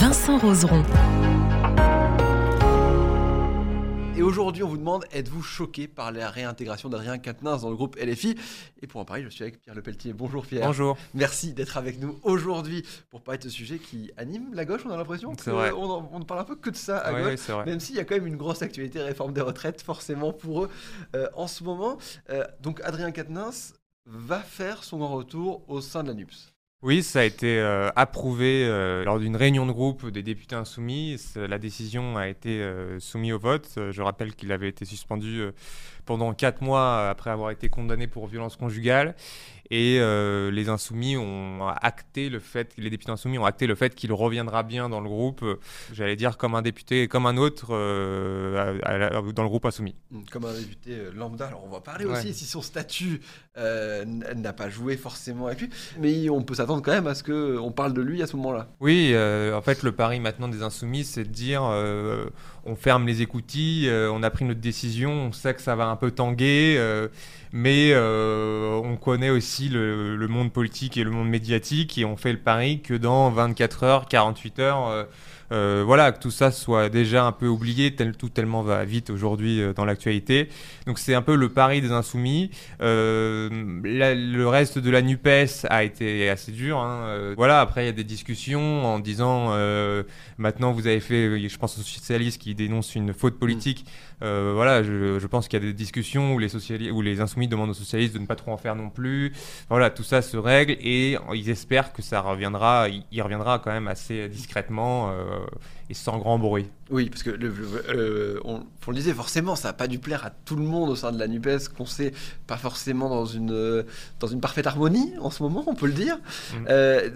Vincent Roseron. Et aujourd'hui, on vous demande êtes-vous choqué par la réintégration d'Adrien Quatennens dans le groupe LFI Et pour en parler, je suis avec Pierre Lepelletier. Bonjour Pierre. Bonjour. Merci d'être avec nous aujourd'hui pour parler de ce sujet qui anime la gauche, on a l'impression. C'est vrai. On, en- on ne parle un peu que de ça à Oui, gauche. oui, c'est vrai. Même s'il y a quand même une grosse actualité réforme des retraites, forcément pour eux euh, en ce moment. Euh, donc Adrien Quatennens va faire son grand retour au sein de la NUPS. Oui, ça a été euh, approuvé euh, lors d'une réunion de groupe des députés insoumis. La décision a été euh, soumise au vote. Je rappelle qu'il avait été suspendu pendant quatre mois après avoir été condamné pour violence conjugale. Et euh, les insoumis ont acté le fait, les députés insoumis ont acté le fait qu'il reviendra bien dans le groupe, euh, j'allais dire comme un député, comme un autre euh, à- à la- dans le groupe insoumis. Comme un député lambda, alors on va parler Ouais. aussi si son statut euh, n'a pas joué forcément avec lui, mais on peut s'attendre quand même à ce qu'on parle de lui à ce moment-là. Oui, en fait, le pari maintenant des insoumis, c'est de dire on ferme les écoutilles, on a pris notre décision, on sait que ça va un peu tanguer, euh, mais euh, on connaît aussi le, le monde politique et le monde médiatique et on fait le pari que dans 24 heures, 48 heures, euh, euh, voilà, que tout ça soit déjà un peu oublié, tel, tout tellement va vite aujourd'hui euh, dans l'actualité. Donc c'est un peu le pari des insoumis. Euh, la- le reste de la NUPES a été assez dur. hein. Euh, voilà, après il y a des discussions en disant euh, maintenant vous avez fait, je pense aux socialistes qui dénoncent une faute politique. Euh, voilà, je, je pense qu'il y a des discussions où les, sociali- où les insoumis demandent aux socialistes de ne pas trop en faire non plus. Voilà, tout ça se règle et ils espèrent que ça reviendra, il, il reviendra quand même assez discrètement euh, et sans grand bruit. Oui, parce que le, le- euh, on, on le disait, forcément, ça n'a pas dû plaire à tout le monde au sein de la NUPES, qu'on sait pas forcément dans une, euh, dans une parfaite harmonie en ce moment, on peut le dire. Mm. Euh,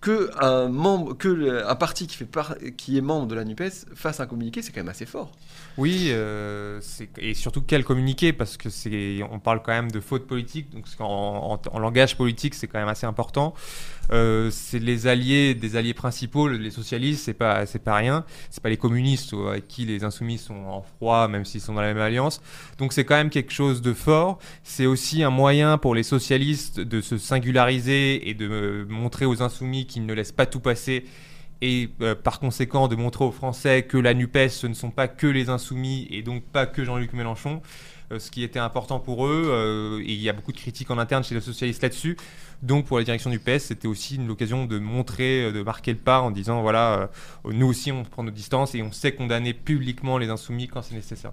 que un, membre, que le- un parti qui, fait par- qui est membre de la NUPES fasse un communiqué, c'est quand même assez fort. Oui, euh, et surtout quel communiqué, parce que c'est, on parle quand même de faute politique, donc en, en- en langage politique, c'est quand même assez important. Euh, c'est les alliés, des alliés principaux, les socialistes, c'est pas, c'est pas rien. C'est pas les communistes euh, avec qui les insoumis sont en froid, même s'ils sont dans la même alliance. Donc c'est quand même quelque chose de fort. C'est aussi un moyen pour les socialistes de se singulariser et de euh, montrer aux insoumis qu'ils ne laissent pas tout passer et euh, par conséquent de montrer aux Français que la NUPES, ce ne sont pas que les insoumis et donc pas que Jean-Luc Mélenchon, ce qui était important pour eux, euh, et il y a beaucoup de critiques en interne chez les socialistes là-dessus. Donc pour la direction du PS, c'était aussi une occasion de montrer, euh, de marquer le pas en disant voilà, euh, nous aussi on prend nos distances et on sait condamner publiquement les insoumis quand c'est nécessaire.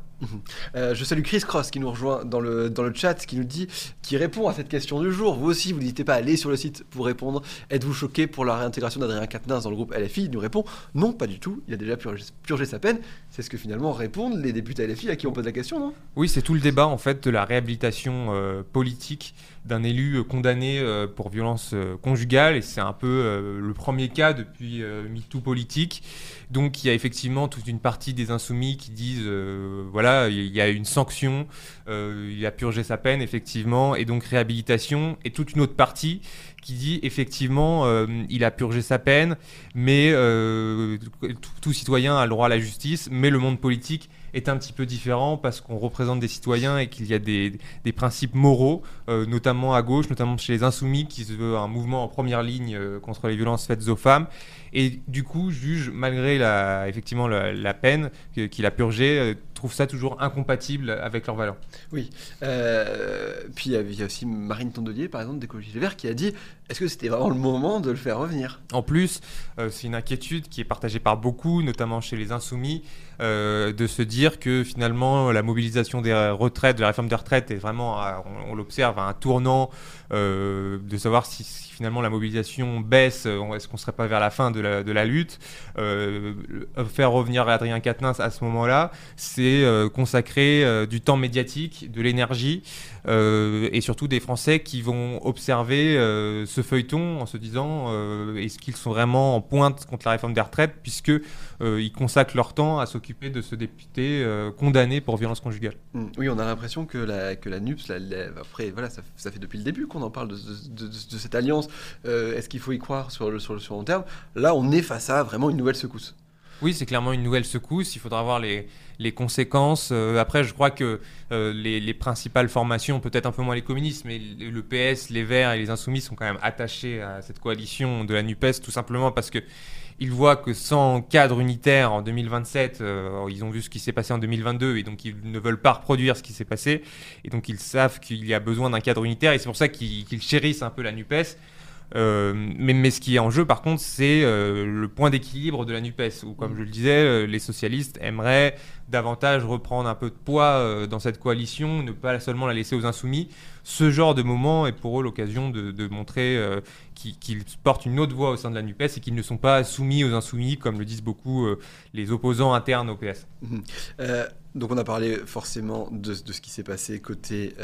Euh, je salue Chris Cross qui nous rejoint dans le, dans le chat, qui nous dit, qui répond à cette question du jour. Vous aussi, vous n'hésitez pas à aller sur le site pour répondre. Êtes-vous choqué pour la réintégration d'Adrien Quatennens dans le groupe LFI Il nous répond non, pas du tout. Il a déjà purgé, purgé sa peine. C'est ce que finalement répondent les députés LFI à qui on pose la question, non? Oui, c'est tout le débat en fait de la réhabilitation euh, politique d'un élu euh, condamné euh, pour violence conjugale. Et c'est un peu le premier cas depuis MeToo politique. Donc il y a effectivement toute une partie des insoumis qui disent voilà il y a une sanction, il a purgé sa peine effectivement. Et donc réhabilitation. Et toute une autre partie qui dit effectivement il a purgé sa peine mais tout citoyen a le droit à la justice mais le monde politique est un petit peu différent parce qu'on représente des citoyens et qu'il y a des, des principes moraux, euh, notamment à gauche, notamment chez les insoumis, qui se veut un mouvement en première ligne euh, contre les violences faites aux femmes, et du coup juge, malgré la, effectivement la, la peine qu'il a purgée, euh, trouve ça toujours incompatible avec leurs valeurs. Oui. Euh, puis il y y a aussi Marine Tondelier, par exemple, d'Écologie Les Verts, qui a dit est-ce que c'était vraiment le moment de le faire revenir? En plus, c'est une inquiétude qui est partagée par beaucoup, notamment chez les insoumis, de se dire que finalement la mobilisation des retraites, de la réforme des retraites est vraiment, on, l'observe, un tournant, euh, de savoir si, finalement la mobilisation baisse, est-ce qu'on serait pas vers la fin de la, lutte. Euh, Faire revenir Adrien Quatennens à ce moment-là, c'est euh, consacrer du temps médiatique, de l'énergie, et surtout des Français qui vont observer euh, ce feuilleton en se disant euh, est-ce qu'ils sont vraiment en pointe contre la réforme des retraites, puisque euh, ils consacrent leur temps à s'occuper de ce député euh, condamné pour violence conjugale. Mm. Oui, on a l'impression que la, que la NUPS, la- après, voilà, ça, fait depuis le début qu'on en parle de, cette alliance. Euh, Est-ce qu'il faut y croire sur, le, sur le long terme? Là, on est face à vraiment une nouvelle secousse. Oui, c'est clairement une nouvelle secousse. Il faudra voir les, conséquences. Euh, après, je crois que euh, les, les principales formations, peut-être un peu moins les communistes, mais le PS, les Verts et les Insoumis sont quand même attachés à cette coalition de la NUPES, tout simplement parce que ils voient que sans cadre unitaire en 2027, euh, ils ont vu ce qui s'est passé en 2022 et donc ils ne veulent pas reproduire ce qui s'est passé. Et donc ils savent qu'il y a besoin d'un cadre unitaire et c'est pour ça qu'ils chérissent un peu la NUPES. Euh, mais, mais ce qui est en jeu, par contre, c'est euh, le point d'équilibre de la NUPES, où, comme je le disais, euh, les socialistes aimeraient davantage reprendre un peu de poids dans cette coalition, ne pas seulement la laisser aux insoumis. Ce genre de moment est pour eux l'occasion de, de montrer qu'ils portent une autre voix au sein de la NUPES et qu'ils ne sont pas soumis aux insoumis, comme le disent beaucoup les opposants internes au PS. Euh, donc, on a parlé forcément de, de ce qui s'est passé côté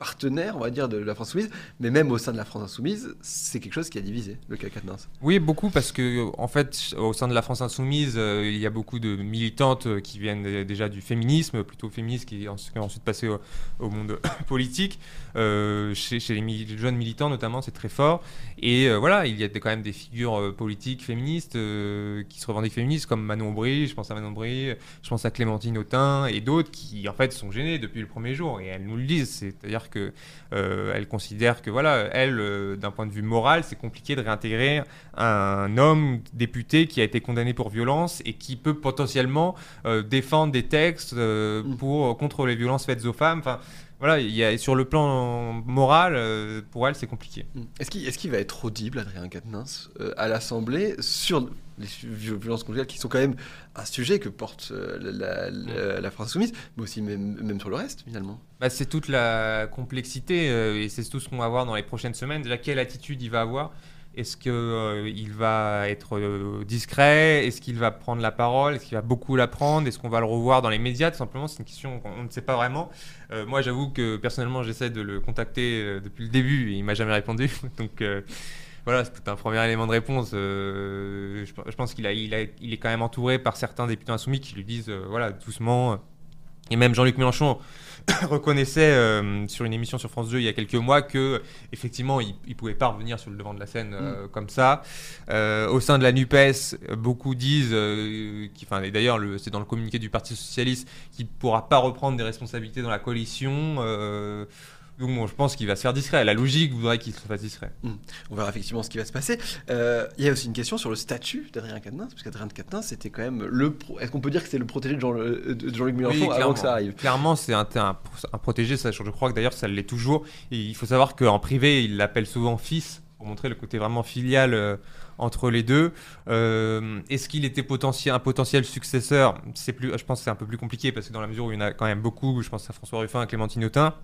partenaire, on va dire, de la France Insoumise, mais même au sein de la France Insoumise, c'est quelque chose qui a divisé le cas Quatennens. Oui, beaucoup, parce que en fait, au sein de la France insoumise, euh, il y a beaucoup de militantes euh, qui viennent déjà du féminisme, plutôt féministes, qui, ont ensuite passé au, monde politique. Euh, chez, les jeunes militants, notamment, c'est très fort. Et voilà, il y a quand même des figures politiques féministes qui se revendiquent féministes, comme Manon Aubry, je pense à Manon Aubry, je pense à Clémentine Autain et d'autres qui, en fait, sont gênées depuis le premier jour. Et elles nous le disent, c'est-à-dire que euh, elle considère que voilà, elle, euh, d'un point de vue moral, c'est compliqué de réintégrer un homme député qui a été condamné pour violence et qui peut potentiellement euh, défendre des textes Mm. pour contre les violences faites aux femmes. Enfin, voilà, il y a sur le plan moral, euh, pour elle, c'est compliqué. Est-ce qu'il est-ce qu'il va être audible, Adrien Quatennens, euh, à l'Assemblée sur les violences conjugales qui sont quand même un sujet que porte euh, la, la- la France Insoumise, mais aussi même, même sur le reste, finalement. Bah, c'est toute la complexité euh, et c'est tout ce qu'on va voir dans les prochaines semaines. Déjà, quelle attitude il va avoir? Est-ce qu'il va être euh, discret? Est-ce qu'il va prendre la parole? Est-ce qu'il va beaucoup la prendre? Est-ce qu'on va le revoir dans les médias? Tout simplement, c'est une question qu'on on ne sait pas vraiment. Euh, moi, j'avoue que personnellement, j'essaie de le contacter euh, depuis le début et il m'a jamais répondu. Donc euh, voilà, c'est un premier élément de réponse. Euh, je, je pense qu'il a, il a- il est quand même entouré par certains députés insoumis qui lui disent euh, voilà, doucement. Et même Jean-Luc Mélenchon reconnaissait euh, sur une émission sur France 2 il y a quelques mois que effectivement il, il pouvait pas revenir sur le devant de la scène euh, comme ça. Euh, au sein de la Nupes, beaucoup disent, euh, enfin et d'ailleurs le- c'est dans le communiqué du Parti socialiste, qu'il pourra pas reprendre des responsabilités dans la coalition. Euh, donc bon, je pense qu'il va se faire discret. La logique voudrait qu'il se fasse discret. On verra effectivement ce qui va se passer. Euh, Il y a aussi une question sur le statut d'Adrien Quatennens, parce qu'Adrien Quatennens, c'était quand même le... pro- Est-ce qu'on peut dire que c'est le protégé de Jean- de Jean-Luc Mélenchon Oui, avant que ça arrive? Clairement, c'est un, un, un protégé, ça, je crois que d'ailleurs ça l'est toujours. Et il faut savoir qu'en privé, il l'appelle souvent fils, pour montrer le côté vraiment filial euh, entre les deux. Euh, Est-ce qu'il était potentiel, un potentiel successeur? C'est plus, Je pense que c'est un peu plus compliqué, parce que dans la mesure où il y en a quand même beaucoup, je pense à François Ruffin, à Clémentine Autain.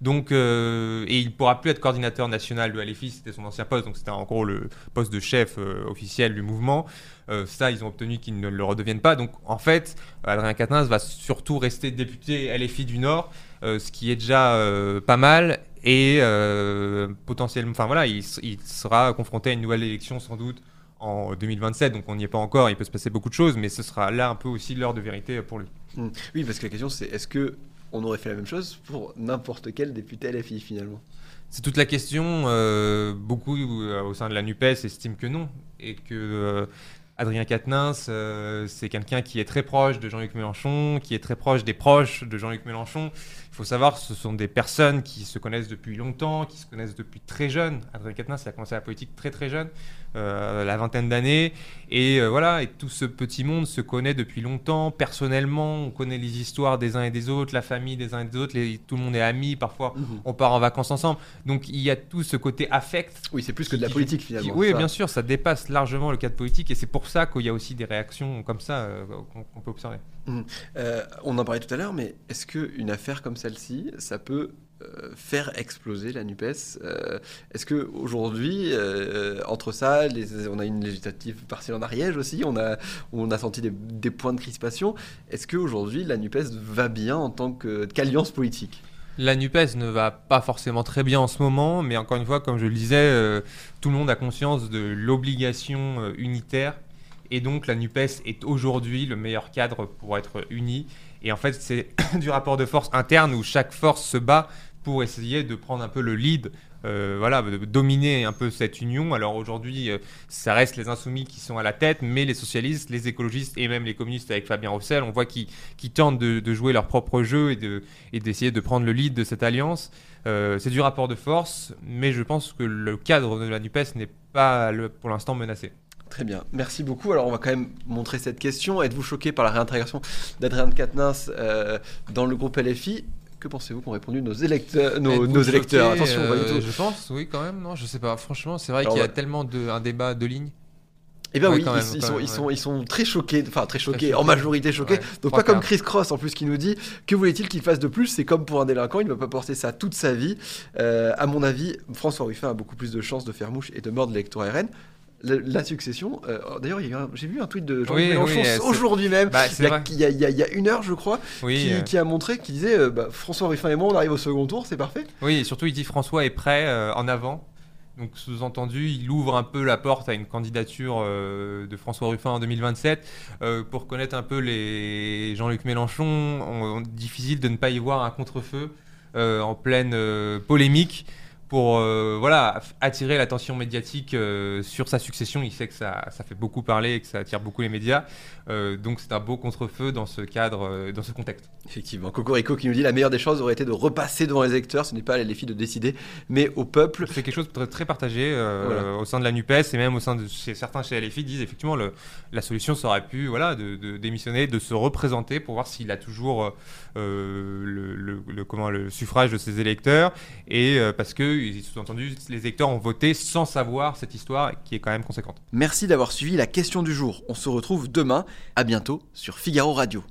Donc, euh, et il pourra plus être coordinateur national de LFI, c'était son ancien poste, donc c'était en gros le poste de chef euh, officiel du mouvement. Euh, ça, ils ont obtenu qu'il ne le redevienne pas. Donc, en fait, Adrien Quatennens va surtout rester député LFI du Nord, euh, ce qui est déjà pas mal. Et potentiellement, enfin voilà, il, sera confronté à une nouvelle élection sans doute en 2027, donc on n'y est pas encore, il peut se passer beaucoup de choses, mais ce sera là un peu aussi l'heure de vérité pour lui. Hmm. Oui, parce que la question c'est est-ce que on aurait fait la même chose pour n'importe quel député LFI finalement C'est toute la question. euh, beaucoup euh, au sein de la NUPES estiment que non. Et que euh, Adrien Quatennens, c'est quelqu'un qui est très proche de Jean-Luc Mélenchon, qui est très proche des proches de Jean-Luc Mélenchon. Il faut savoir, ce sont des personnes qui se connaissent depuis longtemps, qui se connaissent depuis très jeune. Adrien Quatennens il a commencé la politique très très jeune, euh, la vingtaine d'années. Et euh, voilà, et tout ce petit monde se connaît depuis longtemps. Personnellement, on connaît les histoires des uns et des autres, la famille des uns et des autres. les- tout le monde est ami. Parfois, on part en vacances ensemble. Donc il y a tout ce côté affect. Oui, c'est plus que de la politique qui- finalement. oui, ça. bien sûr, ça dépasse largement le cadre politique et c'est pour ça qu'il y a aussi des réactions comme ça euh, qu'on qu'on peut observer. Euh, on en parlait tout à l'heure, mais est-ce qu'une affaire comme celle-ci, ça peut euh, faire exploser la NUPES. Euh, Est-ce que aujourd'hui, euh, entre ça, on a une législative partielle en Ariège aussi, on a, on a senti des, points de crispation. Est-ce qu'aujourd'hui, la NUPES va bien en tant qu'alliance politique? La NUPES ne va pas forcément très bien en ce moment, mais encore une fois, comme je le disais, tout le monde a conscience de l'obligation unitaire. Et donc la NUPES est aujourd'hui le meilleur cadre pour être unie. Et en fait, c'est du rapport de force interne où chaque force se bat pour essayer de prendre un peu le lead, euh, voilà, de dominer un peu cette union. Alors aujourd'hui, euh, ça reste les insoumis qui sont à la tête, mais les socialistes, les écologistes et même les communistes avec Fabien Roussel, on voit qu'ils tentent de, jouer leur propre jeu et de, et d'essayer de prendre le lead de cette alliance. Euh, c'est du rapport de force, mais je pense que le cadre de la NUPES n'est pas pour l'instant menacé. Très bien, merci beaucoup. Alors on va quand même montrer cette question. Êtes-vous choqué par la réintégration d'Adrien Quatennens euh, dans le groupe LFI Que pensez-vous qu'ont répondu nos électeurs, nos, nos électeurs? choqué, Attention, euh. Je pense, oui, quand même. Non, je sais pas. Franchement, c'est vrai qu'il y a ouais. tellement de un débat de lignes. Eh bien Ouais, oui, ils, même, ils quand sont, même, ils, ouais. sont, ils sont très choqués, enfin très choqués, en majorité choqués. Ouais, Donc pas comme. Chris Cross en plus qui nous dit que voulait-il qu'il fasse de plus? C'est comme pour un délinquant, il ne va pas porter ça toute sa vie. Euh, à mon avis, François Ruffin a beaucoup plus de chances de faire mouche et de mordre l'électorat RN. La, la succession, euh, d'ailleurs, a un- j'ai vu un tweet de Jean-Luc Oui, Mélenchon oui, aujourd'hui même, Bah, il, y a, vrai. il y a- il y a- il y a une heure, je crois, Oui, qui, euh, qui a montré, qui disait euh, bah, François Ruffin et moi, on arrive au second tour, c'est parfait. oui, et surtout, il dit François est prêt en avant. Donc, sous-entendu, il ouvre un peu la porte à une candidature de François Ruffin en 2027. Euh, pour connaître un peu les Jean-Luc Mélenchon, on- on- difficile de ne pas y voir un contre-feu en pleine polémique pour euh, voilà, attirer l'attention médiatique euh, sur sa succession. Il sait que ça, ça fait beaucoup parler et que ça attire beaucoup les médias. Euh, donc, c'est un beau contre-feu dans ce cadre, dans ce contexte. Effectivement, Cocorico qui nous dit la meilleure des choses aurait été de repasser devant les électeurs, ce n'est pas à les filles de décider, mais au peuple. C'est quelque chose de très, partagé Voilà. au sein de la NUPES et même au sein de chez certains chez LFI disent effectivement le, la solution ça aurait pu voilà, de, de démissionner, de se représenter pour voir s'il a toujours le, le- le- comment, le suffrage de ses électeurs et parce que sous-entendu les électeurs ont voté sans savoir cette histoire qui est quand même conséquente. Merci d'avoir suivi la question du jour. On se retrouve demain. À bientôt sur Figaro Radio.